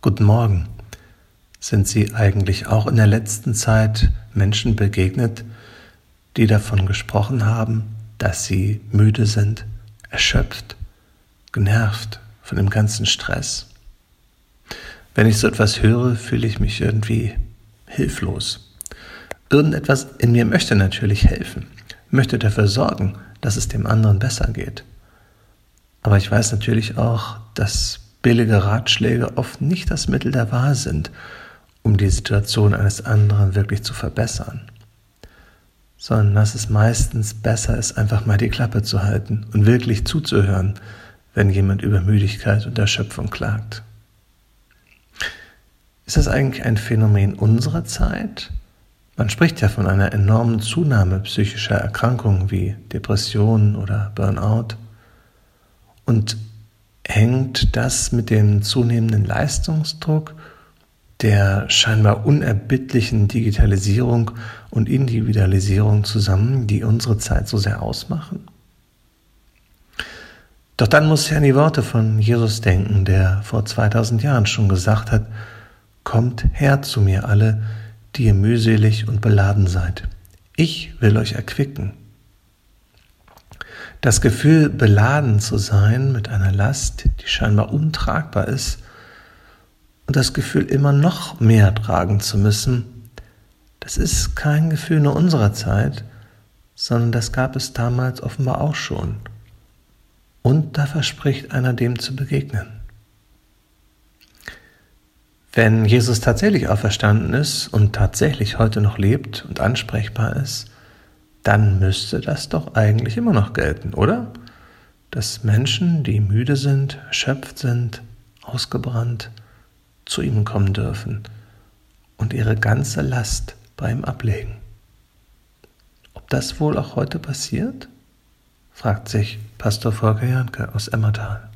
Guten Morgen. Sind Sie eigentlich auch in der letzten Zeit Menschen begegnet, die davon gesprochen haben, dass sie müde sind, erschöpft, genervt von dem ganzen Stress? Wenn ich so etwas höre, fühle ich mich irgendwie hilflos. Irgendetwas in mir möchte natürlich helfen, möchte dafür sorgen, dass es dem anderen besser geht. Aber ich weiß natürlich auch, dass billige Ratschläge oft nicht das Mittel der Wahl sind, um die Situation eines anderen wirklich zu verbessern, sondern dass es meistens besser ist, einfach mal die Klappe zu halten und wirklich zuzuhören, wenn jemand über Müdigkeit und Erschöpfung klagt. Ist das eigentlich ein Phänomen unserer Zeit? Man spricht ja von einer enormen Zunahme psychischer Erkrankungen wie Depressionen oder Burnout. Und hängt das mit dem zunehmenden Leistungsdruck, der scheinbar unerbittlichen Digitalisierung und Individualisierung zusammen, die unsere Zeit so sehr ausmachen? Doch dann muss ich an die Worte von Jesus denken, der vor 2000 Jahren schon gesagt hat, Kommt her zu mir alle, die ihr mühselig und beladen seid. Ich will euch erquicken. Das Gefühl, beladen zu sein mit einer Last, die scheinbar untragbar ist, und das Gefühl, immer noch mehr tragen zu müssen, das ist kein Gefühl nur unserer Zeit, sondern das gab es damals offenbar auch schon. Und da verspricht einer dem zu begegnen. Wenn Jesus tatsächlich auferstanden ist und tatsächlich heute noch lebt und ansprechbar ist, dann müsste das doch eigentlich immer noch gelten, oder? Dass Menschen, die müde sind, erschöpft sind, ausgebrannt, zu ihm kommen dürfen und ihre ganze Last bei ihm ablegen. Ob das wohl auch heute passiert? fragt sich Pastor Volker Janke aus Emmertal.